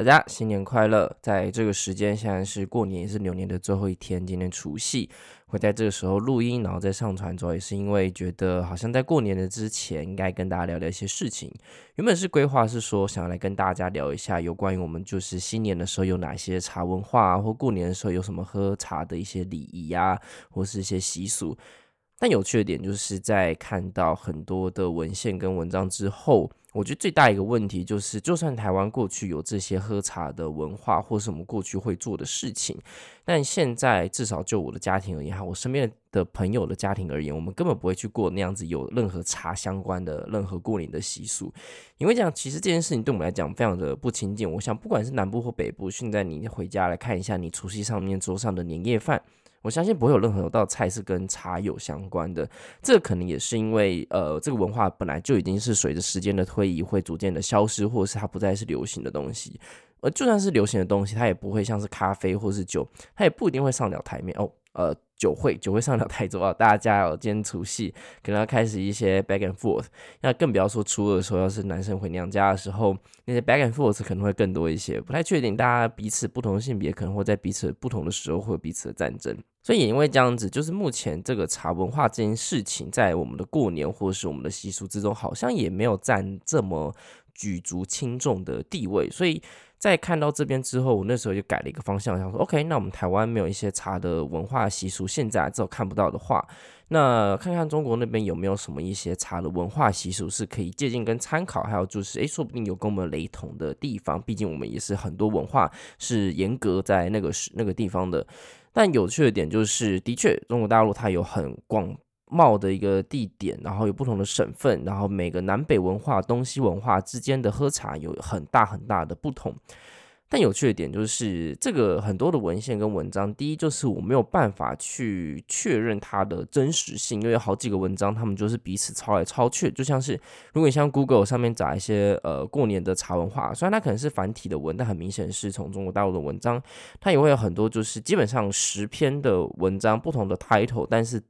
大家新年快乐！在这个时间，现在是过年，也是牛年的最后一天，今天除夕，会在这个时候录音，然后再上传，主要也是因为觉得好像在过年的之前，应该跟大家聊聊一些事情。原本是规划是说，想要来跟大家聊一下有关于我们就是新年的时候有哪些茶文化啊，或过年的时候有什么喝茶的一些礼仪啊，或是一些习俗。但有趣的点就是在看到很多的文献跟文章之后。我觉得最大一个问题就是，就算台湾过去有这些喝茶的文化，或是我们过去会做的事情，但现在至少就我的家庭而言，哈，我身边的朋友的家庭而言，我们根本不会去过那样子有任何茶相关的任何过年的习俗，因为这样其实这件事情对我们来讲非常的不亲近。我想，不管是南部或北部，现在你回家来看一下你除夕上面桌上的年夜饭。我相信不会有任何一道菜是跟茶有相关的，这可能也是因为，呃，这个文化本来就已经是随着时间的推移会逐渐的消失，或者是它不再是流行的东西。而就算是流行的东西，它也不会像是咖啡或是酒，它也不一定会上了台面哦。呃，酒会酒会上了台桌啊，大家加油！今天除夕可能要开始一些 back and forth，那更不要说初二的时候，要是男生回娘家的时候，那些 back and forth 可能会更多一些。不太确定，大家彼此不同的性别可能会在彼此不同的时候会有彼此的战争。所以也因为这样子，就是目前这个茶文化这件事情，在我们的过年或是我们的习俗之中，好像也没有占这么举足轻重的地位，所以。在看到这边之后，我那时候就改了一个方向，想说，OK，那我们台湾没有一些茶的文化习俗，现在只有看不到的话，那看看中国那边有没有什么一些茶的文化习俗是可以借鉴跟参考，还有就是，诶，说不定有跟我们雷同的地方，毕竟我们也是很多文化是严格在那个是那个地方的。但有趣的点就是，的确，中国大陆它有很广。袤的一个地点，然后有不同的省份，然后每个南北文化、东西文化之间的喝茶有很大很大的不同。但有趣的点就是，这个很多的文献跟文章，第一就是我没有办法去确认它的真实性，因为有好几个文章，他们就是彼此抄来抄去。就像是如果你像 Google 上面找一些呃过年的茶文化，虽然它可能是繁体的文，但很明显是从中国大陆的文章，它也会有很多就是基本上十篇的文章，不同的 title，但是。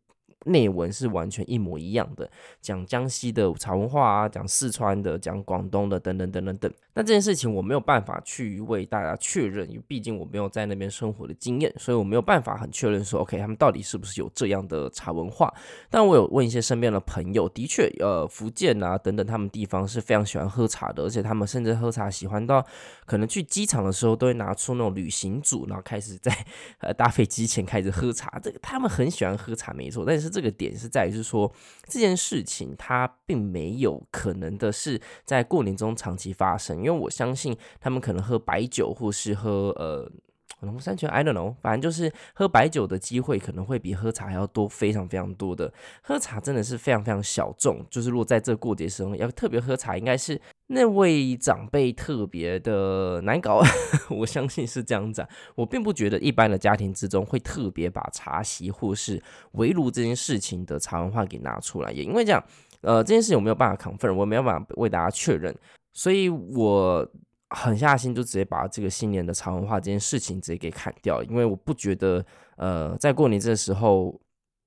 内文是完全一模一样的，讲江西的茶文化啊，讲四川的，讲广东的，等等等等等。那这件事情我没有办法去为大家确认，因为毕竟我没有在那边生活的经验，所以我没有办法很确认说，OK，他们到底是不是有这样的茶文化。但我有问一些身边的朋友，的确，呃，福建啊等等，他们地方是非常喜欢喝茶的，而且他们甚至喝茶喜欢到可能去机场的时候都会拿出那种旅行组，然后开始在呃搭飞机前开始喝茶。这个他们很喜欢喝茶，没错，但是。这个点是在于，是说这件事情它并没有可能的是在过年中长期发生，因为我相信他们可能喝白酒或是喝呃龙山泉，I don't know，反正就是喝白酒的机会可能会比喝茶还要多，非常非常多的。喝茶真的是非常非常小众，就是如果在这过节时候要特别喝茶，应该是。那位长辈特别的难搞，我相信是这样子。我并不觉得一般的家庭之中会特别把茶席或是围炉这件事情的茶文化给拿出来，也因为这样，呃，这件事情我没有办法 confirm，我没有办法为大家确认，所以我狠下心就直接把这个新年的茶文化这件事情直接给砍掉，因为我不觉得，呃，在过年这时候。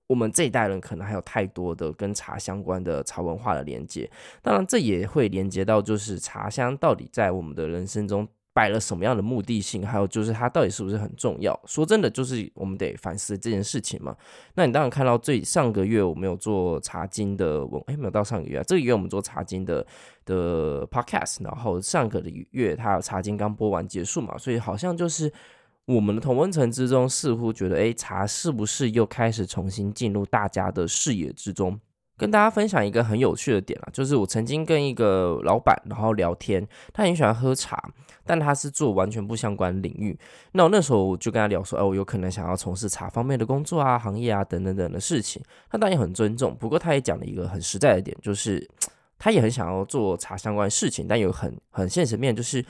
我们这一代人可能还有太多的跟茶相关的茶文化的连接，当然这也会连接到就是茶香到底在我们的人生中摆了什么样的目的性，还有就是它到底是不是很重要。说真的，就是我们得反思这件事情嘛。那你当然看到最上个月我们有做茶经的文，哎，没有到上个月啊，这个月我们做茶经的的 podcast，然后上个的月它有茶经刚播完结束嘛，所以好像就是。我们的同温层之中，似乎觉得，哎，茶是不是又开始重新进入大家的视野之中？跟大家分享一个很有趣的点啊，就是我曾经跟一个老板然后聊天，他很喜欢喝茶，但他是做完全不相关领域。那我那时候我就跟他聊说，哎，我有可能想要从事茶方面的工作啊、行业啊等等等的事情。他当然很尊重，不过他也讲了一个很实在的点，就是。他也很想要做茶相关的事情，但有很很现实面就是。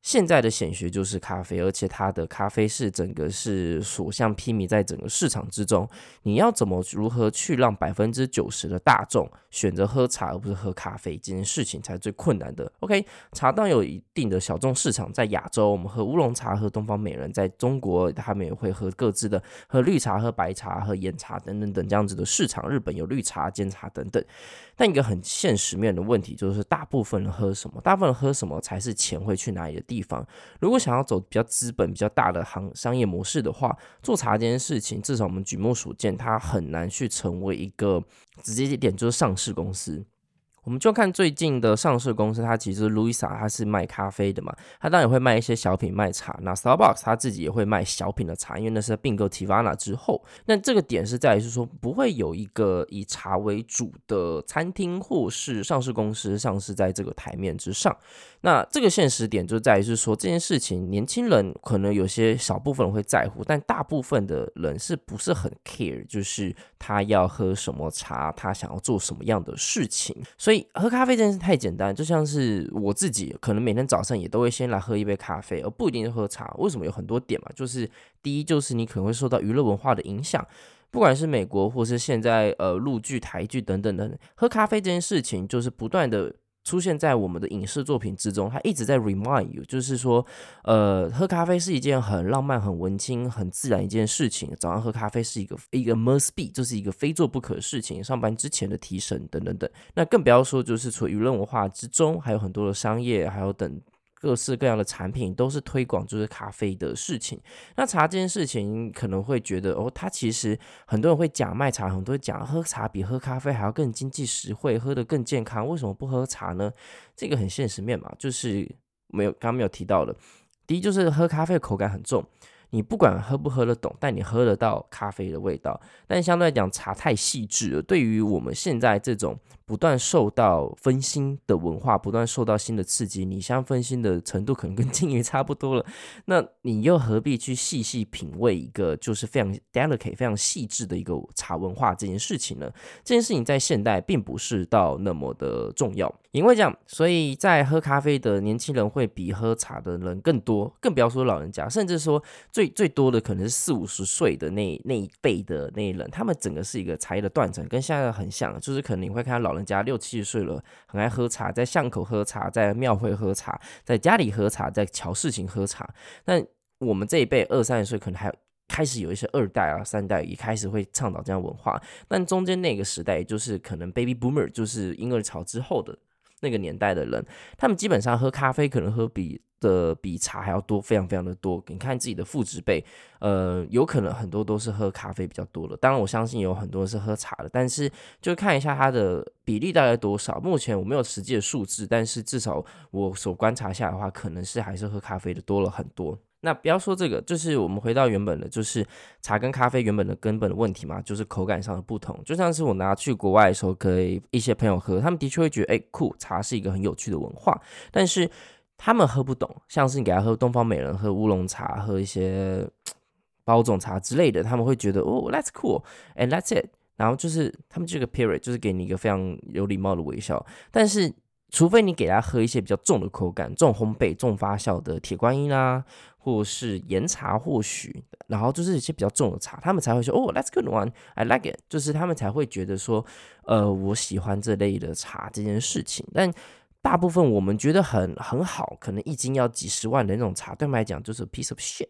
现在的显学就是咖啡，而且它的咖啡是整个是所向披靡在整个市场之中。你要怎么如何去让百分之九十的大众选择喝茶而不是喝咖啡这件事情才是最困难的。OK，茶当有一定的小众市场，在亚洲我们喝乌龙茶、喝东方美人，在中国他们也会喝各自的喝绿茶、喝白茶、喝岩茶等等等这样子的市场。日本有绿茶、煎茶等等。但一个很现实面的问题就是，大部分人喝什么？大部分人喝什么才是钱会去哪里的地方？如果想要走比较资本、比较大的行商业模式的话，做茶这件事情，至少我们举目所见，它很难去成为一个直接一点就是上市公司。我们就看最近的上市公司，它其实 Louisa 它是卖咖啡的嘛，它当然也会卖一些小品卖茶。那 Starbucks 它自己也会卖小品的茶，因为那是并购 Tivana 之后。那这个点是在于是说，不会有一个以茶为主的餐厅或是上市公司上市在这个台面之上。那这个现实点就在于是说，这件事情年轻人可能有些少部分人会在乎，但大部分的人是不是很 care？就是他要喝什么茶，他想要做什么样的事情，所以。喝咖啡这件事太简单，就像是我自己可能每天早上也都会先来喝一杯咖啡，而不一定是喝茶。为什么有很多点嘛？就是第一，就是你可能会受到娱乐文化的影响，不管是美国或是现在呃陆剧、台剧等等等等，喝咖啡这件事情就是不断的。出现在我们的影视作品之中，它一直在 remind you，就是说，呃，喝咖啡是一件很浪漫、很文青、很自然一件事情。早上喝咖啡是一个一个 must be，就是一个非做不可的事情。上班之前的提神等等等，那更不要说就是除了舆论文化之中，还有很多的商业，还有等。各式各样的产品都是推广就是咖啡的事情。那茶这件事情可能会觉得哦，它其实很多人会讲卖茶，很多人讲喝茶比喝咖啡还要更经济实惠，喝得更健康。为什么不喝茶呢？这个很现实面嘛，就是没有刚刚没有提到的。第一就是喝咖啡口感很重。你不管喝不喝得懂，但你喝得到咖啡的味道。但相对来讲，茶太细致了。对于我们现在这种不断受到分心的文化，不断受到新的刺激，你像分心的程度可能跟金鱼差不多了。那你又何必去细细品味一个就是非常 delicate、非常细致的一个茶文化这件事情呢？这件事情在现代并不是到那么的重要。因为这样，所以在喝咖啡的年轻人会比喝茶的人更多，更不要说老人家，甚至说。最最多的可能是四五十岁的那那一辈的那一人，他们整个是一个茶叶的断层，跟现在很像，就是可能你会看到老人人家六七十岁了，很爱喝茶，在巷口喝茶，在庙会喝茶，在家里喝茶，在桥事情喝茶。但我们这一辈二三十岁，可能还开始有一些二代啊、三代也开始会倡导这样文化，但中间那个时代，就是可能 baby boomer，就是婴儿潮之后的那个年代的人，他们基本上喝咖啡可能喝比。的比茶还要多，非常非常的多。你看自己的父执辈，呃，有可能很多都是喝咖啡比较多的。当然，我相信有很多是喝茶的，但是就看一下它的比例大概多少。目前我没有实际的数字，但是至少我所观察下的话，可能是还是喝咖啡的多了很多。那不要说这个，就是我们回到原本的，就是茶跟咖啡原本的根本的问题嘛，就是口感上的不同。就像是我拿去国外的时候，给一些朋友喝，他们的确会觉得，哎，酷，茶是一个很有趣的文化，但是。他们喝不懂，像是你给他喝东方美人、喝乌龙茶、喝一些包种茶之类的，他们会觉得哦，that's cool and that's it。然后就是他们这个 period 就是给你一个非常有礼貌的微笑。但是，除非你给他喝一些比较重的口感、重烘焙、重发酵的铁观音啊，或是岩茶，或许，然后就是一些比较重的茶，他们才会说哦，that's good one，I like it。就是他们才会觉得说，呃，我喜欢这类的茶这件事情，但。大部分我们觉得很很好，可能一斤要几十万的那种茶，对他们来讲就是 piece of shit。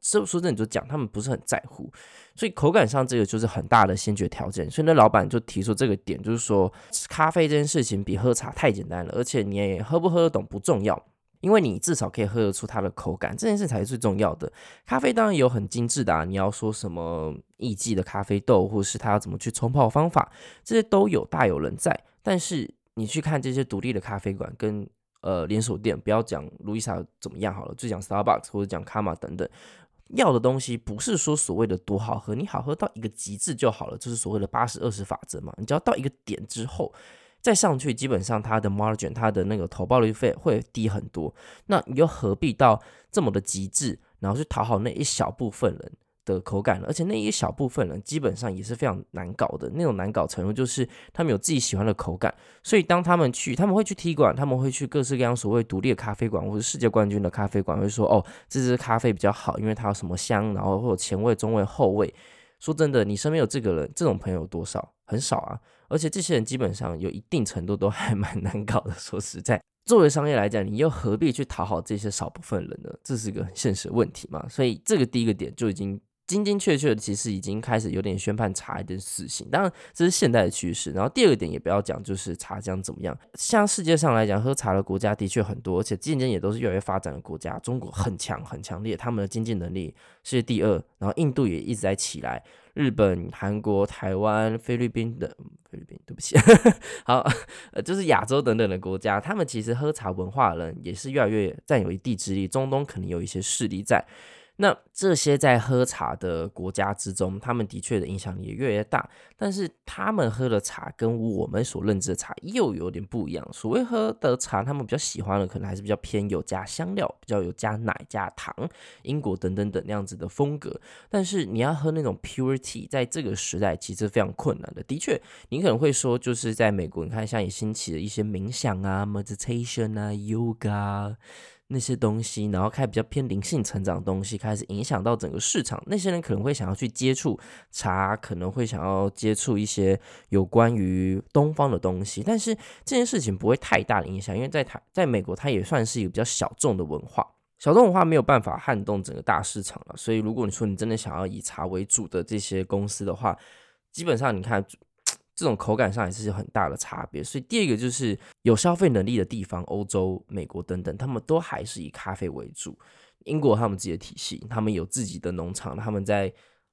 说说真的，就讲他们不是很在乎，所以口感上这个就是很大的先决条件。所以那老板就提出这个点，就是说咖啡这件事情比喝茶太简单了，而且你也喝不喝得懂不重要，因为你至少可以喝得出它的口感，这件事才是最重要的。咖啡当然有很精致的啊，你要说什么艺伎的咖啡豆，或是它要怎么去冲泡方法，这些都有大有人在，但是。你去看这些独立的咖啡馆跟呃连锁店，不要讲路易莎怎么样好了，就讲 Starbucks 或者讲卡玛等等，要的东西不是说所谓的多好喝，你好喝到一个极致就好了，就是所谓的八十二十法则嘛。你只要到一个点之后再上去，基本上它的 margin 它的那个投报率费会低很多。那你又何必到这么的极致，然后去讨好那一小部分人？的口感，而且那一小部分人基本上也是非常难搞的，那种难搞程度就是他们有自己喜欢的口感，所以当他们去，他们会去踢馆，他们会去各式各样所谓独立的咖啡馆或者世界冠军的咖啡馆，会说哦，这支咖啡比较好，因为它有什么香，然后或者前味、中味、后味。说真的，你身边有这个人，这种朋友多少？很少啊，而且这些人基本上有一定程度都还蛮难搞的。说实在。作为商业来讲，你又何必去讨好这些少部分人呢？这是一个很现实的问题嘛。所以这个第一个点就已经精精确确的，其实已经开始有点宣判茶一点死刑。当然这是现代的趋势。然后第二个点也不要讲，就是茶将怎么样。像世界上来讲，喝茶的国家的确很多，而且渐渐也都是越来越发展的国家。中国很强很强烈，他们的经济能力世界第二。然后印度也一直在起来。日本、韩国、台湾、菲律宾的菲律宾，对不起，好，呃，就是亚洲等等的国家，他们其实喝茶文化的人也是越来越占有一地之力。中东可能有一些势力在。那这些在喝茶的国家之中，他们的确的影响力也越来越大，但是他们喝的茶跟我们所认知的茶又有点不一样。所谓喝的茶，他们比较喜欢的可能还是比较偏有加香料，比较有加奶、加糖、英国等等等那样子的风格。但是你要喝那种 pure tea，在这个时代其实非常困难的。的确，你可能会说，就是在美国，你看像也兴起了一些冥想啊、meditation 啊、yoga。那些东西，然后开比较偏灵性成长的东西，开始影响到整个市场。那些人可能会想要去接触茶，可能会想要接触一些有关于东方的东西。但是这件事情不会太大的影响，因为在台，在美国，它也算是一个比较小众的文化。小众文化没有办法撼动整个大市场了。所以，如果你说你真的想要以茶为主的这些公司的话，基本上你看。这种口感上也是有很大的差别，所以第二个就是有消费能力的地方，欧洲、美国等等，他们都还是以咖啡为主。英国他们自己的体系，他们有自己的农场，他们在。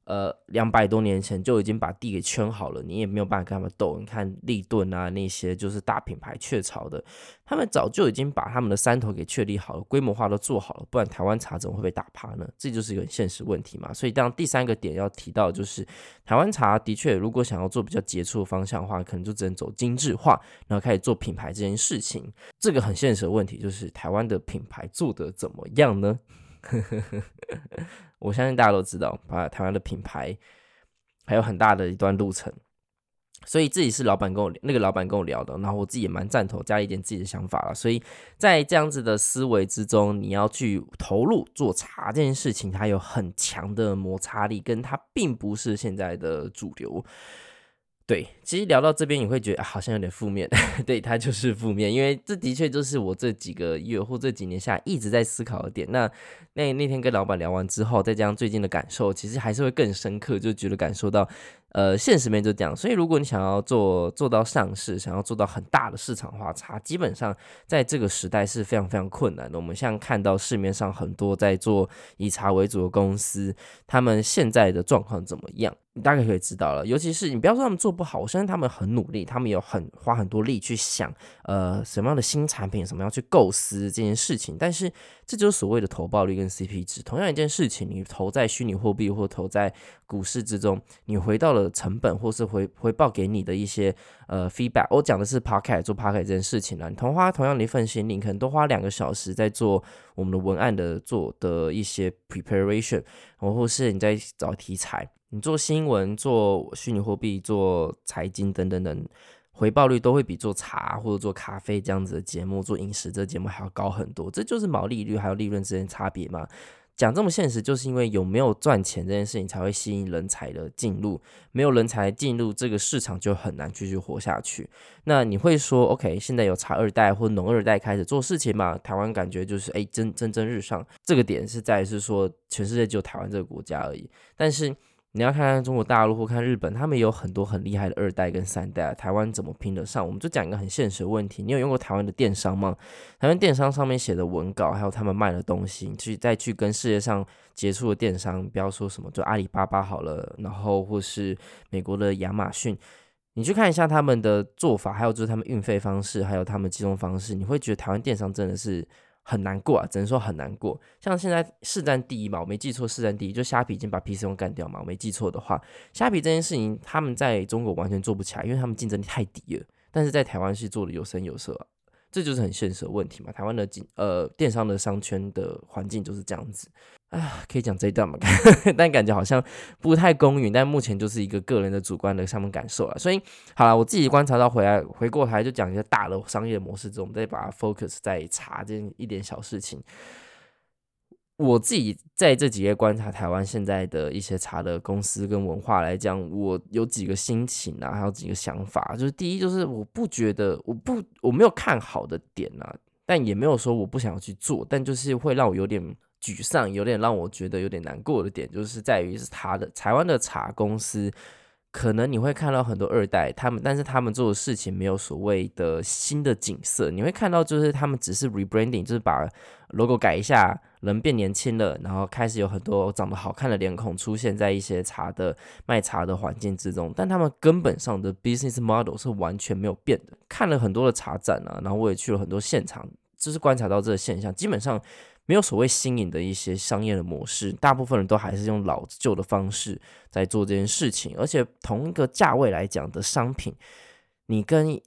呃，两百多年前就已经把地给圈好了，你也没有办法跟他们斗。你看立顿啊，那些就是大品牌雀巢的，他们早就已经把他们的山头给确立好了，规模化都做好了，不然台湾茶怎么会被打趴呢？这就是一个很现实问题嘛。所以，当第三个点要提到，就是台湾茶的确，如果想要做比较杰出的方向的话，可能就只能走精致化，然后开始做品牌这件事情。这个很现实的问题就是，台湾的品牌做得怎么样呢？我相信大家都知道，把台湾的品牌还有很大的一段路程，所以自己是老板跟我那个老板跟我聊的，然后我自己也蛮赞同，加一点自己的想法了。所以在这样子的思维之中，你要去投入做茶这件事情，它有很强的摩擦力，跟它并不是现在的主流。对，其实聊到这边你会觉得、好像有点负面，对，它就是负面，因为这的确就是我这几个月或这几年下来一直在思考的点。那那那天跟老板聊完之后，再加上最近的感受，其实还是会更深刻，就觉得感受到。呃，现实面就这样，所以如果你想要做做到上市，想要做到很大的市场化，茶基本上在这个时代是非常非常困难的。我们现在看到市面上很多在做以茶为主的公司，他们现在的状况怎么样？你大概可以知道了。尤其是你不要说他们做不好，我相信他们很努力，他们有很花很多力去想，呃，什么样的新产品，什么样去构思这件事情。但是这就是所谓的投报率跟 CP 值。同样一件事情，你投在虚拟货币或投在股市之中，你回到了成本，或是回回报给你的一些呃 feedback。我讲的是 podcast 做 podcast 这件事情了，你同花同样的一份心力，你可能多花两个小时在做我们的文案的做的一些 preparation，然后或是你在找题材，你做新闻、做虚拟货币、做财经等等等，回报率都会比做茶或者做咖啡这样子的节目、做饮食这节目还要高很多。这就是毛利率还有利润之间差别嘛。讲这么现实，就是因为有没有赚钱这件事情才会吸引人才的进入，没有人才进入这个市场就很难继续活下去。那你会说，OK，现在有茶二代或农二代开始做事情嘛？台湾感觉就是哎，蒸蒸蒸日上。这个点是在是说，全世界只有台湾这个国家而已，但是。你要看看中国大陆或看日本，他们也有很多很厉害的二代跟三代，台湾怎么拼得上？我们就讲一个很现实的问题：你有用过台湾的电商吗？台湾电商上面写的文稿，还有他们卖的东西，你去再去跟世界上杰出的电商，不要说什么，就阿里巴巴好了，然后或是美国的亚马逊，你去看一下他们的做法，还有就是他们运费方式，还有他们集中方式，你会觉得台湾电商真的是。很难过啊，只能说很难过。像现在市占第一嘛，我没记错，市占第一就虾皮已经把 PC 用干掉嘛，我没记错的话，虾皮这件事情他们在中国完全做不起来，因为他们竞争力太低了。但是在台湾是做的有声有色啊，这就是很现实的问题嘛。台湾的经呃电商的商圈的环境就是这样子啊，可以讲这一段嘛？但感觉好像不太公允。但目前就是一个个人的主观的上面感受了。所以好了，我自己观察到回来回过头就讲一些大的商业模式之后，我们再把它 focus 在查这一点小事情。我自己在这几页观察台湾现在的一些茶的公司跟文化来讲，我有几个心情啊，还有几个想法。就是第一，就是我不觉得，我不我没有看好的点啊，但也没有说我不想要去做，但就是会让我有点沮丧，有点让我觉得有点难过的点，就是在于是他的台湾的茶公司。可能你会看到很多二代，他们但是他们做的事情没有所谓的新的景色。你会看到就是他们只是 rebranding，就是把 logo 改一下，人变年轻了，然后开始有很多长得好看的脸孔出现在一些茶的卖茶的环境之中。但他们根本上的 business model 是完全没有变的。看了很多的茶展啊，然后我也去了很多现场，就是观察到这个现象，基本上。没有所谓新颖的一些商业的模式，大部分人都还是用老旧的方式在做这件事情。而且同一个价位来讲的商品，你跟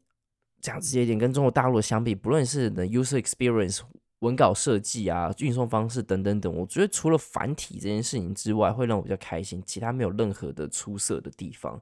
讲直接一点，跟中国大陆相比，不论是的 user experience、文稿设计啊、运送方式等等等，我觉得除了繁体这件事情之外，会让我比较开心，其他没有任何的出色的地方。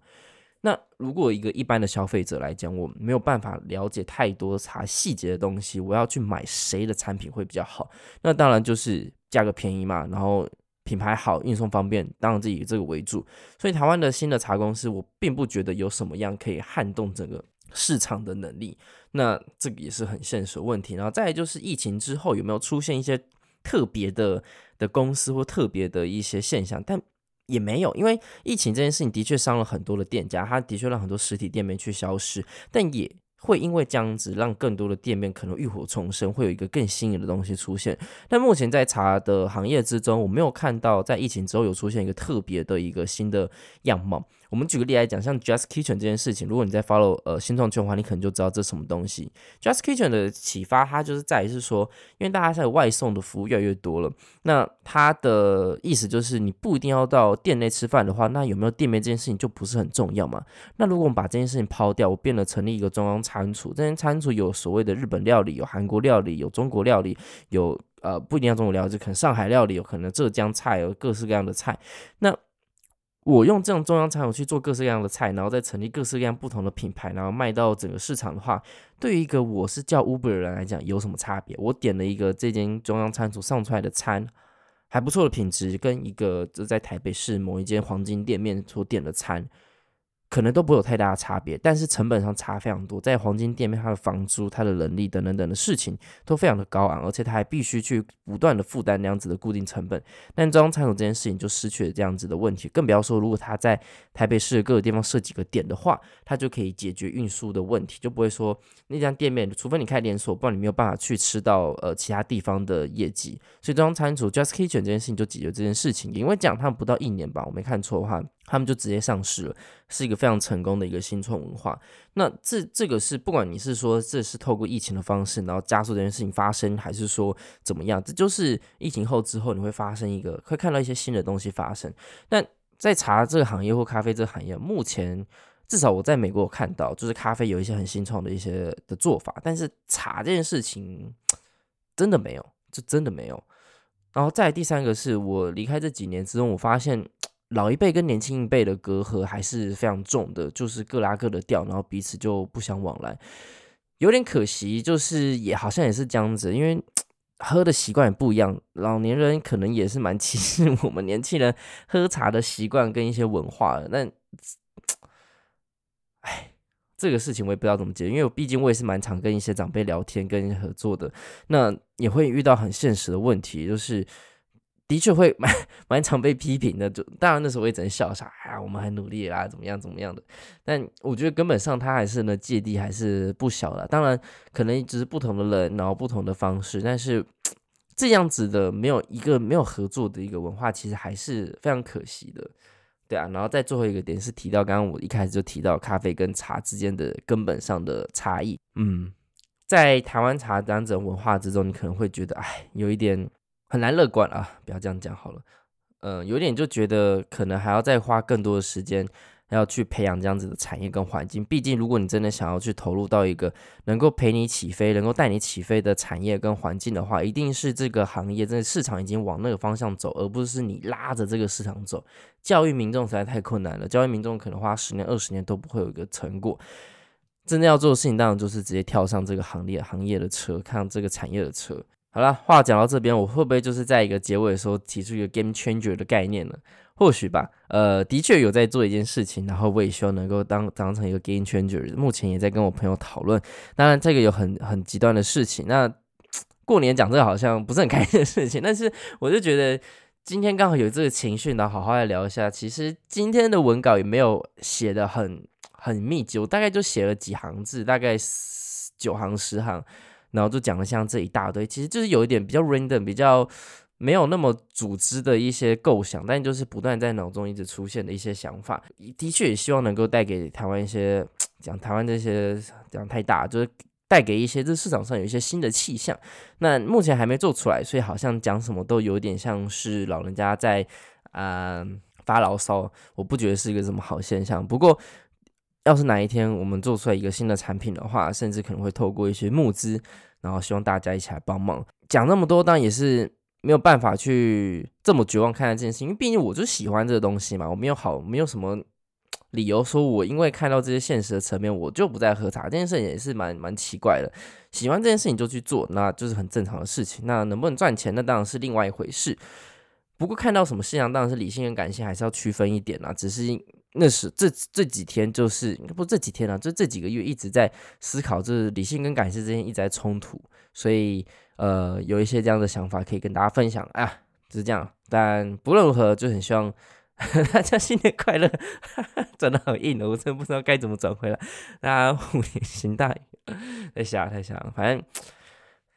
那如果一个一般的消费者来讲，我没有办法了解太多茶细节的东西，我要去买谁的产品会比较好？那当然就是价格便宜嘛，然后品牌好，运送方便，当然是以这个为主。所以台湾的新的茶公司，我并不觉得有什么样可以撼动整个市场的能力。那这个也是很现实的问题。然后再就是疫情之后有没有出现一些特别的的公司或特别的一些现象？但也没有，因为疫情这件事情的确伤了很多的店家，它的确让很多实体店面去消失，但也会因为这样子让更多的店面可能浴火重生，会有一个更新颖的东西出现。但目前在茶的行业之中，我没有看到在疫情之后有出现一个特别的一个新的样貌。我们举个例来讲，像 Just Kitchen 这件事情，如果你在 follow 呃新创圈的话，你可能就知道这什么东西。Just Kitchen 的启发，它就是在于是说，因为大家在外送的服务越来越多了，那它的意思就是你不一定要到店内吃饭的话，那有没有店面这件事情就不是很重要嘛？那如果我们把这件事情抛掉，我变得成立一个中央餐厨，这间餐厨有所谓的日本料理，有韩国料理，有中国料理，有呃不一定要中国料理，就可能上海料理，有可能浙江菜，有各式各样的菜，那。我用这种中央餐我去做各式各样的菜，然后再成立各式各样不同的品牌，然后卖到整个市场的话，对于一个我是叫 Uber 的人来讲，有什么差别？我点了一个这间中央餐厨上出来的餐，还不错的品质，跟一个就在台北市某一间黄金店面所点的餐。可能都不会有太大的差别，但是成本上差非常多。在黄金店面，它的房租、它的人力等等等的事情都非常的高昂，而且它还必须去不断的负担那样子的固定成本。但中央餐馆这件事情就失去了这样子的问题，更不要说如果它在台北市各个地方设几个点的话，它就可以解决运输的问题，就不会说那家店面，除非你开连锁，不然你没有办法去吃到呃其他地方的业绩。所以中央餐厨 Just Kitchen 这件事情就解决这件事情，因为讲他们不到一年吧，我没看错的话。他们就直接上市了，是一个非常成功的一个新创文化。那这这个是不管你是说这是透过疫情的方式，然后加速这件事情发生，还是说怎么样，这就是疫情后之后你会发生一个会看到一些新的东西发生。但在茶这个行业或咖啡这个行业，目前至少我在美国有看到，就是咖啡有一些很新创的一些的做法，但是茶这件事情真的没有，就真的没有。然后再第三个是我离开这几年之中，我发现。老一辈跟年轻一辈的隔阂还是非常重的，就是各拉各的调，然后彼此就不相往来，有点可惜。就是也好像也是这样子，因为喝的习惯也不一样，老年人可能也是蛮 歧视我们年轻人喝茶的习惯跟一些文化的。但，哎，这个事情我也不知道怎么解，因为我毕竟我也是蛮常跟一些长辈聊天、跟合作的，那也会遇到很现实的问题，就是。的确会蛮 蛮常被批评的，就当然那时候我也只能笑笑，哎呀，我们很努力啦，怎么样怎么样的。但我觉得根本上他还是呢芥蒂还是不小了。当然可能只是不同的人，然后不同的方式，但是这样子的没有一个没有合作的一个文化，其实还是非常可惜的，对啊。然后再最后一个点是提到刚刚我一开始就提到咖啡跟茶之间的根本上的差异。嗯，在台湾茶这样子文化之中，你可能会觉得哎，有一点。很难乐观啊！不要这样讲好了，嗯、有点就觉得可能还要再花更多的时间要去培养这样子的产业跟环境。毕竟，如果你真的想要去投入到一个能够陪你起飞、能够带你起飞的产业跟环境的话，一定是这个行业真的市场已经往那个方向走，而不是你拉着这个市场走。教育民众实在太困难了，教育民众可能花十年、二十年都不会有一个成果。真正要做的事情，当然就是直接跳上这个行业行业的车，看这个产业的车。好了，话讲到这边，我会不会就是在一个结尾的时候提出一个 game changer 的概念呢？或许吧。呃，的确有在做一件事情，然后我也希望能够当当成一个 game changer。目前也在跟我朋友讨论。当然，这个有很很极端的事情。那 过年讲这个好像不是很开心的事情，但是我就觉得今天刚好有这个情绪，然后好好来聊一下。其实今天的文稿也没有写得很很密集，我大概就写了几行字，大概九行十行。然后就讲了像这一大堆，其实就是有一点比较 random，比较没有那么组织的一些构想，但就是不断在脑中一直出现的一些想法。的确也希望能够带给台湾一些讲台湾这些讲太大，就是带给一些这市场上有一些新的气象。那目前还没做出来，所以好像讲什么都有点像是老人家在啊、发牢骚，我不觉得是一个什么好现象。不过。要是哪一天我们做出来一个新的产品的话，甚至可能会透过一些募资，然后希望大家一起来帮忙。讲那么多，当然也是没有办法去这么绝望看待这件事情，因为毕竟我就喜欢这个东西嘛，我没有好，没有什么理由说我因为看到这些现实的层面，我就不再喝茶。这件事情也是蛮蛮奇怪的。喜欢这件事情就去做，那就是很正常的事情。那能不能赚钱，那当然是另外一回事。不过看到什么现象，当然是理性跟感性还是要区分一点啦。只是。那是这这几天就是不这几天啊，就这几个月一直在思考，就是理性跟感性之间一直在冲突，所以呃有一些这样的想法可以跟大家分享啊，就是这样。但不论如何，就很希望 大家新年快乐，转得好硬哦，我真的不知道该怎么转回来。大家 虎年行大运，太吓太吓了，反正。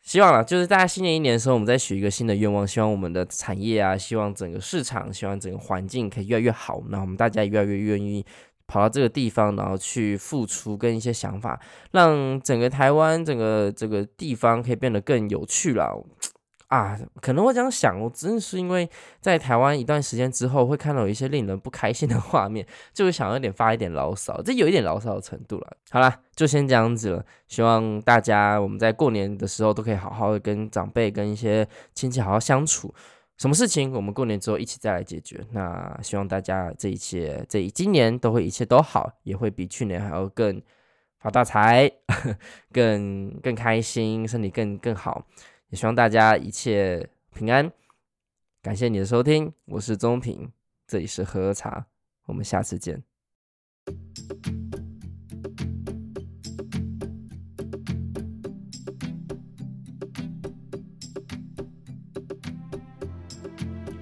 希望了，就是大家新年一年的时候，我们再许一个新的愿望，希望我们的产业啊，希望整个市场，希望整个环境可以越来越好。那我们大家越来越愿意跑到这个地方，然后去付出跟一些想法，让整个台湾整个这个地方可以变得更有趣了。啊，可能会这样想，我真的是因为在台湾一段时间之后，会看到有一些令人不开心的画面，就会想要点发一点牢骚，这有一点牢骚的程度了。好了，就先这样子了。希望大家我们在过年的时候都可以好好的跟长辈、跟一些亲戚好好相处。什么事情我们过年之后一起再来解决。那希望大家这一切，这一今年都会一切都好，也会比去年还要更发大财，更更开心，身体更更好。也希望大家一切平安，感谢你的收听，我是宗平，这里是喝喝茶，我们下次见。